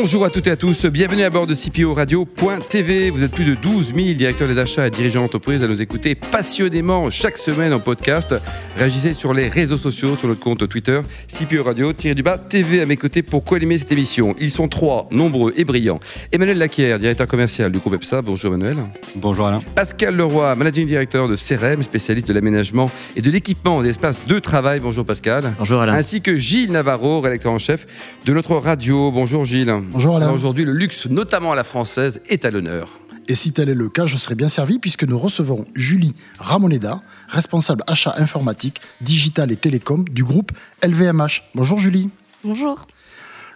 Bonjour à toutes et à tous, bienvenue à bord de CPO Radio.tv. Vous êtes plus de 12 000 directeurs des achats et dirigeants d'entreprise à nous écouter passionnément chaque semaine en podcast. Réagissez sur les réseaux sociaux, sur notre compte Twitter, CPO Radio-du-bas TV à mes côtés pour co-animer cette émission. Ils sont trois, nombreux et brillants. Emmanuel Laquière, directeur commercial du groupe EPSA. Bonjour Emmanuel. Bonjour Alain. Pascal Leroy, managing director de CRM, spécialiste de l'aménagement et de l'équipement des espaces de travail. Bonjour Pascal. Bonjour Alain. Ainsi que Gilles Navarro, rédacteur en chef de notre radio. Bonjour Gilles. Bonjour Alain. Aujourd'hui, le luxe, notamment à la française, est à l'honneur. Et si tel est le cas, je serai bien servi puisque nous recevons Julie Ramoneda, responsable achat informatique, digital et télécom du groupe LVMH. Bonjour Julie. Bonjour.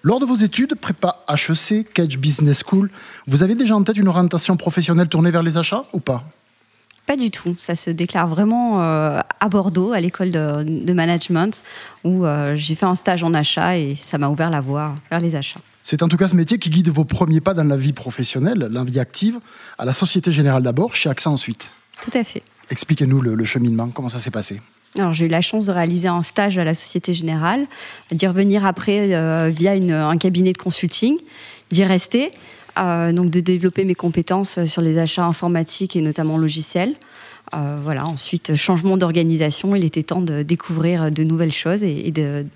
Lors de vos études, prépa HEC, Cage Business School, vous avez déjà en tête une orientation professionnelle tournée vers les achats ou pas? Pas du tout. Ça se déclare vraiment euh, à Bordeaux, à l'école de, de management, où euh, j'ai fait un stage en achat et ça m'a ouvert la voie vers les achats. C'est en tout cas ce métier qui guide vos premiers pas dans la vie professionnelle, la vie active, à la Société Générale d'abord, chez AXA ensuite. Tout à fait. Expliquez-nous le, le cheminement, comment ça s'est passé Alors, j'ai eu la chance de réaliser un stage à la Société Générale, d'y revenir après euh, via une- un cabinet de consulting, d'y rester, euh, donc de développer mes compétences sur les achats informatiques et notamment logiciels. Euh, voilà, ensuite, changement d'organisation, il était temps de découvrir de nouvelles choses et, et de,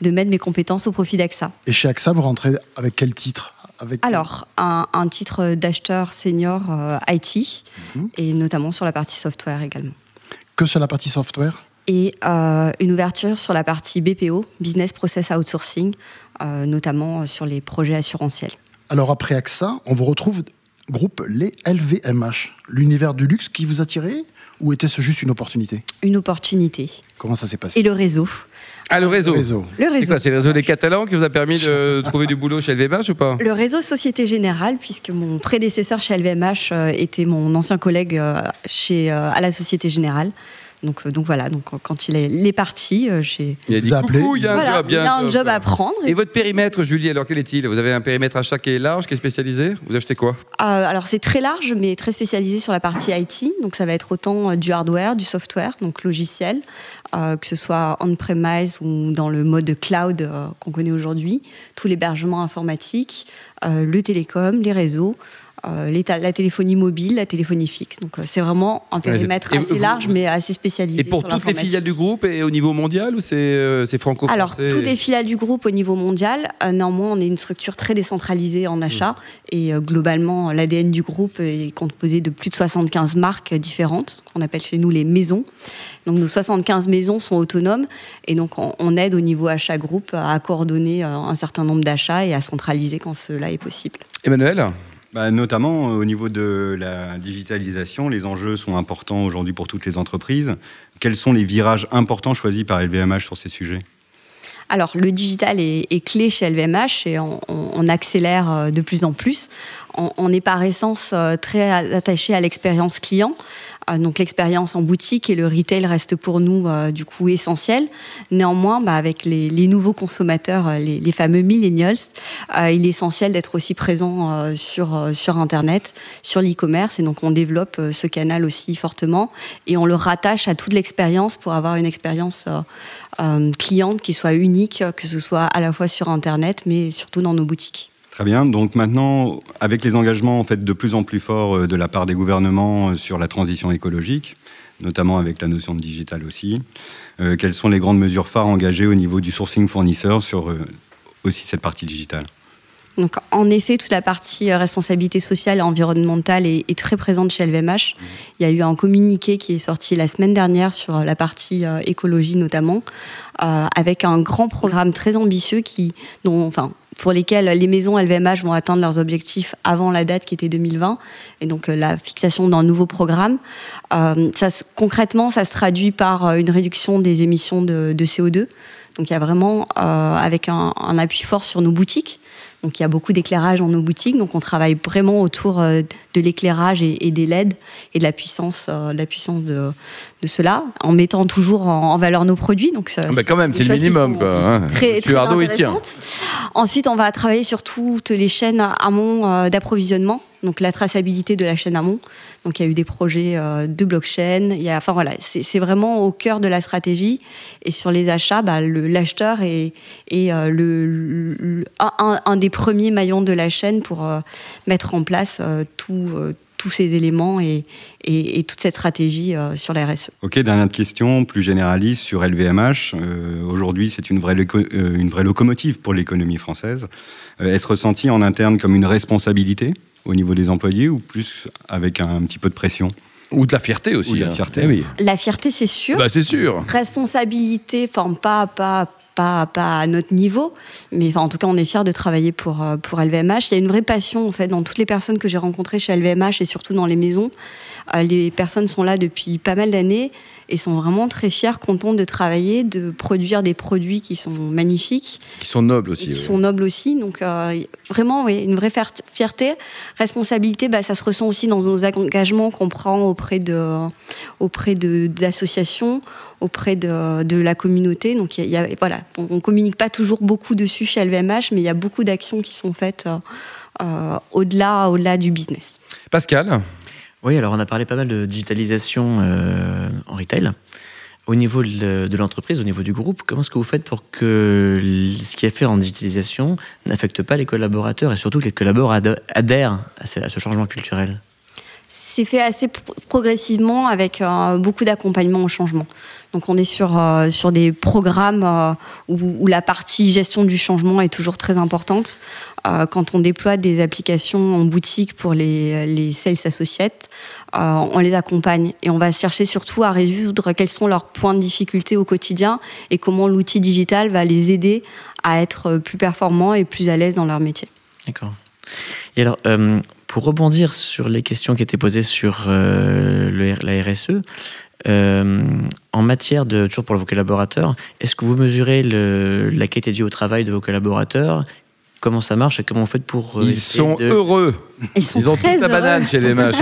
de mettre mes compétences au profit d'AXA. Et chez AXA, vous rentrez avec quel titre? Avec... Alors, un, un titre d'acheteur senior euh, IT, Mhm. et notamment sur la partie software également. Que sur la partie software? Et euh, une ouverture sur la partie BPO, Business Process Outsourcing, euh, notamment sur les projets assurantiels. Alors après AXA, on vous retrouve groupe les LVMH. L'univers du luxe qui vous attirait ou était-ce juste une opportunité Une opportunité. Comment ça s'est passé Et le réseau. Ah, le réseau. réseau. Le C'est réseau. quoi C'est le réseau des Catalans qui vous a permis de trouver du boulot chez LVMH ou pas Le réseau Société Générale, puisque mon prédécesseur chez LVMH euh, était mon ancien collègue euh, chez, euh, à la Société Générale. Donc, euh, donc voilà, donc, euh, quand il est, il est parti, euh, j'ai Il a coucou, il y a un voilà, job, il y a un job. à prendre. Et votre périmètre, Julie, alors quel est-il? Vous avez un périmètre achat qui est large, qui est spécialisé? Vous achetez quoi? Euh, alors c'est très large, mais très spécialisé sur la partie IT. Donc ça va être autant du hardware, du software, donc logiciel, euh, que ce soit on-premise ou dans le mode cloud euh, qu'on connaît aujourd'hui, tout l'hébergement informatique, euh, le télécom, les réseaux. Euh, la téléphonie mobile, la téléphonie fixe. Donc euh, c'est vraiment un périmètre Et assez large, mais assez spécialisé. Et pour sur toutes les filiales du groupe et au niveau mondial ou c'est euh, franco-français Alors, toutes les filiales du groupe au niveau mondial, néanmoins, on est une structure très décentralisée en achat. Et euh, globalement, l'ADN du groupe est composé de plus de 75 marques différentes, qu'on appelle chez nous les maisons. Donc, nos 75 maisons sont autonomes. Et donc, on, aide au niveau achat groupe à coordonner un certain nombre d'achats et à centraliser quand cela est possible. Emmanuel? Bah, notamment euh, au niveau de la digitalisation, les enjeux sont importants aujourd'hui pour toutes les entreprises. Quels sont les virages importants choisis par LVMH sur ces sujets? Alors, le digital est, clé chez LVMH et on accélère euh, de plus en plus. On, on est par essence euh, très attaché à l'expérience client. Donc, l'expérience en boutique et le retail reste pour nous euh, du coup essentiel. Néanmoins, bah, avec les, nouveaux consommateurs, euh, les, les fameux millennials, euh, il est essentiel d'être aussi présent sur, sur Internet, sur l'e-commerce. Et donc, on développe ce canal aussi fortement et on le rattache à toute l'expérience pour avoir une expérience cliente qui soit unique, que ce soit à la fois sur Internet, mais surtout dans nos boutiques. Très bien. Donc maintenant, avec les engagements en de plus en plus forts euh, de la part des gouvernements euh, sur la transition écologique, notamment avec la notion de digital aussi, euh, quelles sont les grandes mesures phares engagées au niveau du sourcing fournisseur sur aussi cette partie digitale? Donc, en effet, toute la partie euh, responsabilité sociale et environnementale est, très présente chez LVMH. Il y a eu un communiqué qui est sorti la semaine dernière sur la partie euh, écologie notamment, euh, avec un grand programme très ambitieux qui, enfin, pour lesquels les maisons LVMH vont atteindre leurs objectifs avant la date qui était 2020, et donc euh, la fixation d'un nouveau programme. Euh, concrètement, ça se traduit par euh, une réduction des émissions de, de CO2. Donc il y a vraiment, euh, avec un appui fort sur nos boutiques, donc il y a beaucoup d'éclairage dans nos boutiques, donc on travaille vraiment autour euh, de l'éclairage et, et des LED et de la puissance, euh, de la puissance de, de cela, en mettant toujours en, en valeur nos produits. Donc ça, Ah bah quand même, c'est le minimum. Quoi, hein. Très, très Ardo, il tient. intéressantes. Ensuite, on va travailler sur toutes les chaînes amont euh, d'approvisionnement, donc la traçabilité de la chaîne amont. Donc il y a eu des projets de blockchain. Enfin voilà, c'est vraiment au cœur de la stratégie. Et sur les achats, bah, l'acheteur est, le, un, des premiers maillons de la chaîne pour mettre en place tout tous ces éléments et, toute cette stratégie euh, sur la RSE. Ok, dernière question, plus généraliste sur LVMH. Euh, aujourd'hui, c'est euh, une vraie locomotive pour l'économie française. Est-ce ressenti en interne comme une responsabilité? Au niveau des employés ou plus avec un, petit peu de pression ou de la fierté aussi. la hein. fierté. Eh oui. La fierté, c'est sûr. Bah, c'est sûr. Responsabilité, enfin, pas, pas, pas, pas à notre niveau, mais enfin, en tout cas, on est fiers de travailler pour, euh, pour LVMH. Il y a une vraie passion, en fait, dans toutes les personnes que j'ai rencontrées chez LVMH et surtout dans les maisons. Euh, les personnes sont là depuis pas mal d'années et sont vraiment très fiers, contents de travailler, de produire des produits qui sont magnifiques. Qui sont nobles aussi. Qui sont nobles aussi. Donc, euh, vraiment, oui, une vraie fierté. Responsabilité, bah, ça se ressent aussi dans nos engagements qu'on prend auprès de, auprès d'associations, auprès de, de, la communauté. Donc, il y a, voilà, on, ne communique pas toujours beaucoup dessus chez LVMH, mais il y a beaucoup d'actions qui sont faites euh, au-delà, au-delà du business. Pascal oui, alors on a parlé pas mal de digitalisation euh, en retail. Au niveau de l'entreprise, au niveau du groupe, comment est-ce que vous faites pour que ce qui est fait en digitalisation n'affecte pas les collaborateurs et surtout que les collaborateurs adhèrent à ce changement culturel? C'est fait assez progressivement avec euh, beaucoup d'accompagnement au changement. Donc on est sur, euh, sur des programmes euh, où, la partie gestion du changement est toujours très importante. quand on déploie des applications en boutique pour les, les sales associates, on les accompagne et on va chercher surtout à résoudre quels sont leurs points de difficulté au quotidien et comment l'outil digital va les aider à être plus performants et plus à l'aise dans leur métier. D'accord. Et alors, pour rebondir sur les questions qui étaient posées sur euh, le, la RSE, euh, en matière de, toujours pour vos collaborateurs, est-ce que vous mesurez le, la qualité de vie au travail de vos collaborateurs? Comment ça marche et comment vous faites pour... Euh, Ils sont heureux. Ils, sont Ils ont toute la banane chez les mâches.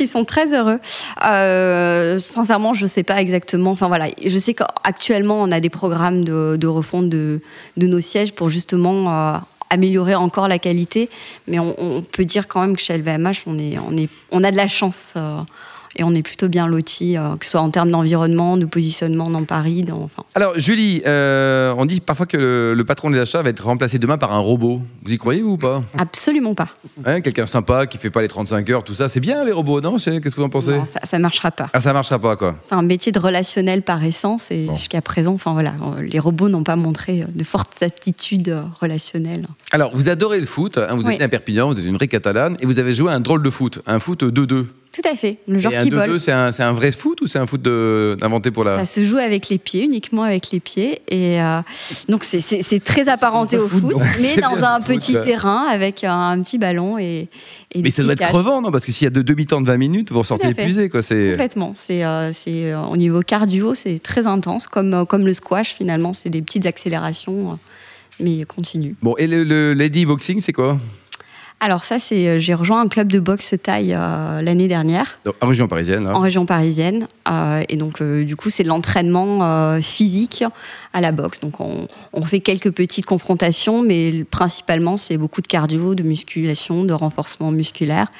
Ils sont très heureux. Euh, sincèrement, je ne sais pas exactement. Enfin voilà, je sais qu'actuellement on a des programmes de, de refonte de, de, nos sièges pour justement améliorer encore la qualité. Mais on, peut dire quand même que chez LVMH, on, on a de la chance. Euh, et on est plutôt bien loti, euh, que ce soit en termes d'environnement, de positionnement dans Paris. Dans, enfin. Alors, Julie, euh, on dit parfois que le, patron des achats va être remplacé demain par un robot. Vous y croyez ou pas? Absolument pas. Hein, quelqu'un sympa qui fait pas les 35 heures, tout ça. C'est bien les robots, non? Qu'est-ce que vous en pensez? Non, ça, ne marchera pas. Ah, ça marchera pas, quoi. C'est un métier de relationnel par essence et jusqu'à présent, enfin voilà, les robots n'ont pas montré de fortes aptitudes relationnelles. Alors, vous adorez le foot, hein, vous êtes un à Perpignan, vous êtes une vraie catalane et vous avez joué un drôle de foot, un foot 2-2. Tout à fait, le genre et qui un C'est un, un, vrai foot ou c'est un foot inventé pour la. Ça se joue avec les pieds, uniquement avec les pieds. Et euh, donc c'est très apparenté au foot, mais dans un petit terrain avec un, petit ballon. Et, mais ça doit être crevant, non? Parce que s'il y a deux demi-temps de 20 minutes, vous ressortez épuisé. Quoi. Complètement. C'est euh, euh, au niveau cardio, c'est très intense, comme, comme le squash finalement. C'est des petites accélérations, mais continue. Bon, et le, le lady boxing, c'est quoi? Alors ça, c'est euh, j'ai rejoint un club de boxe taille euh, l'année dernière. en région parisienne. En région parisienne. Euh, et donc du coup, c'est de l'entraînement physique à la boxe. Donc on, fait quelques petites confrontations, mais principalement c'est beaucoup de cardio, de musculation, de renforcement musculaire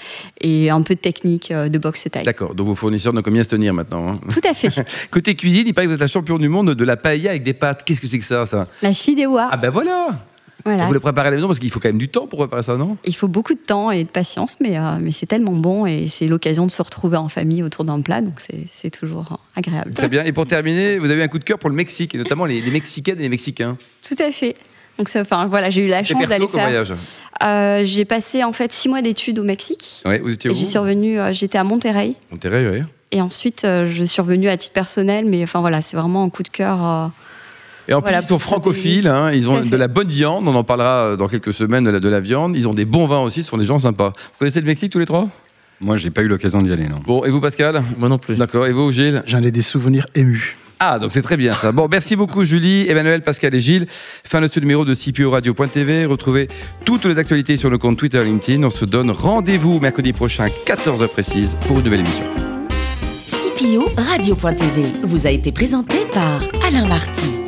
et un peu de technique de boxe taille. D'accord. Donc vos fournisseurs n'ont combien se tenir maintenant hein? Tout à fait. Côté cuisine, il paraît que vous êtes la championne du monde de la paella avec des pâtes. Qu'est-ce que c'est que ça, ça? La fideuà. Ah ben voilà vous le préparez à la maison parce qu'il faut quand même du temps pour préparer ça, non? Il faut beaucoup de temps et de patience, mais, euh, mais c'est tellement bon et c'est l'occasion de se retrouver en famille autour d'un plat, donc c'est toujours agréable. Très bien. Et pour terminer, vous avez un coup de cœur pour le Mexique, et notamment les, Mexicaines et les Mexicains. Tout à fait. Donc ça, enfin voilà, j'ai eu la chance d'aller faire. voyage euh, J'ai passé en fait six mois d'études au Mexique. Ouais, vous étiez où J'y suis revenue, euh, j'étais à Monterrey. Monterrey, oui. Et ensuite, je suis revenue à titre personnel, mais enfin voilà, c'est vraiment un coup de cœur et en plus, ils sont francophiles, hein, ils ont de la bonne viande, on en parlera euh, dans quelques semaines de la, de la viande. Ils ont des bons vins aussi, ce sont des gens sympas. Vous connaissez le Mexique tous les trois? Moi, j'ai pas eu l'occasion d'y aller, non. Bon, et vous, Pascal? Moi non plus. D'accord, et vous, Gilles? J'en ai des souvenirs émus. Ah, donc c'est très bien ça. Bon, merci beaucoup Julie, Emmanuel, Pascal et Gilles. Fin de ce numéro de CPO Radio.tv. Retrouvez toutes les actualités sur le compte Twitter et LinkedIn. On se donne rendez-vous mercredi prochain, 14h précise, pour une nouvelle émission. CPO Radio.tv vous a été présenté par Alain Marty.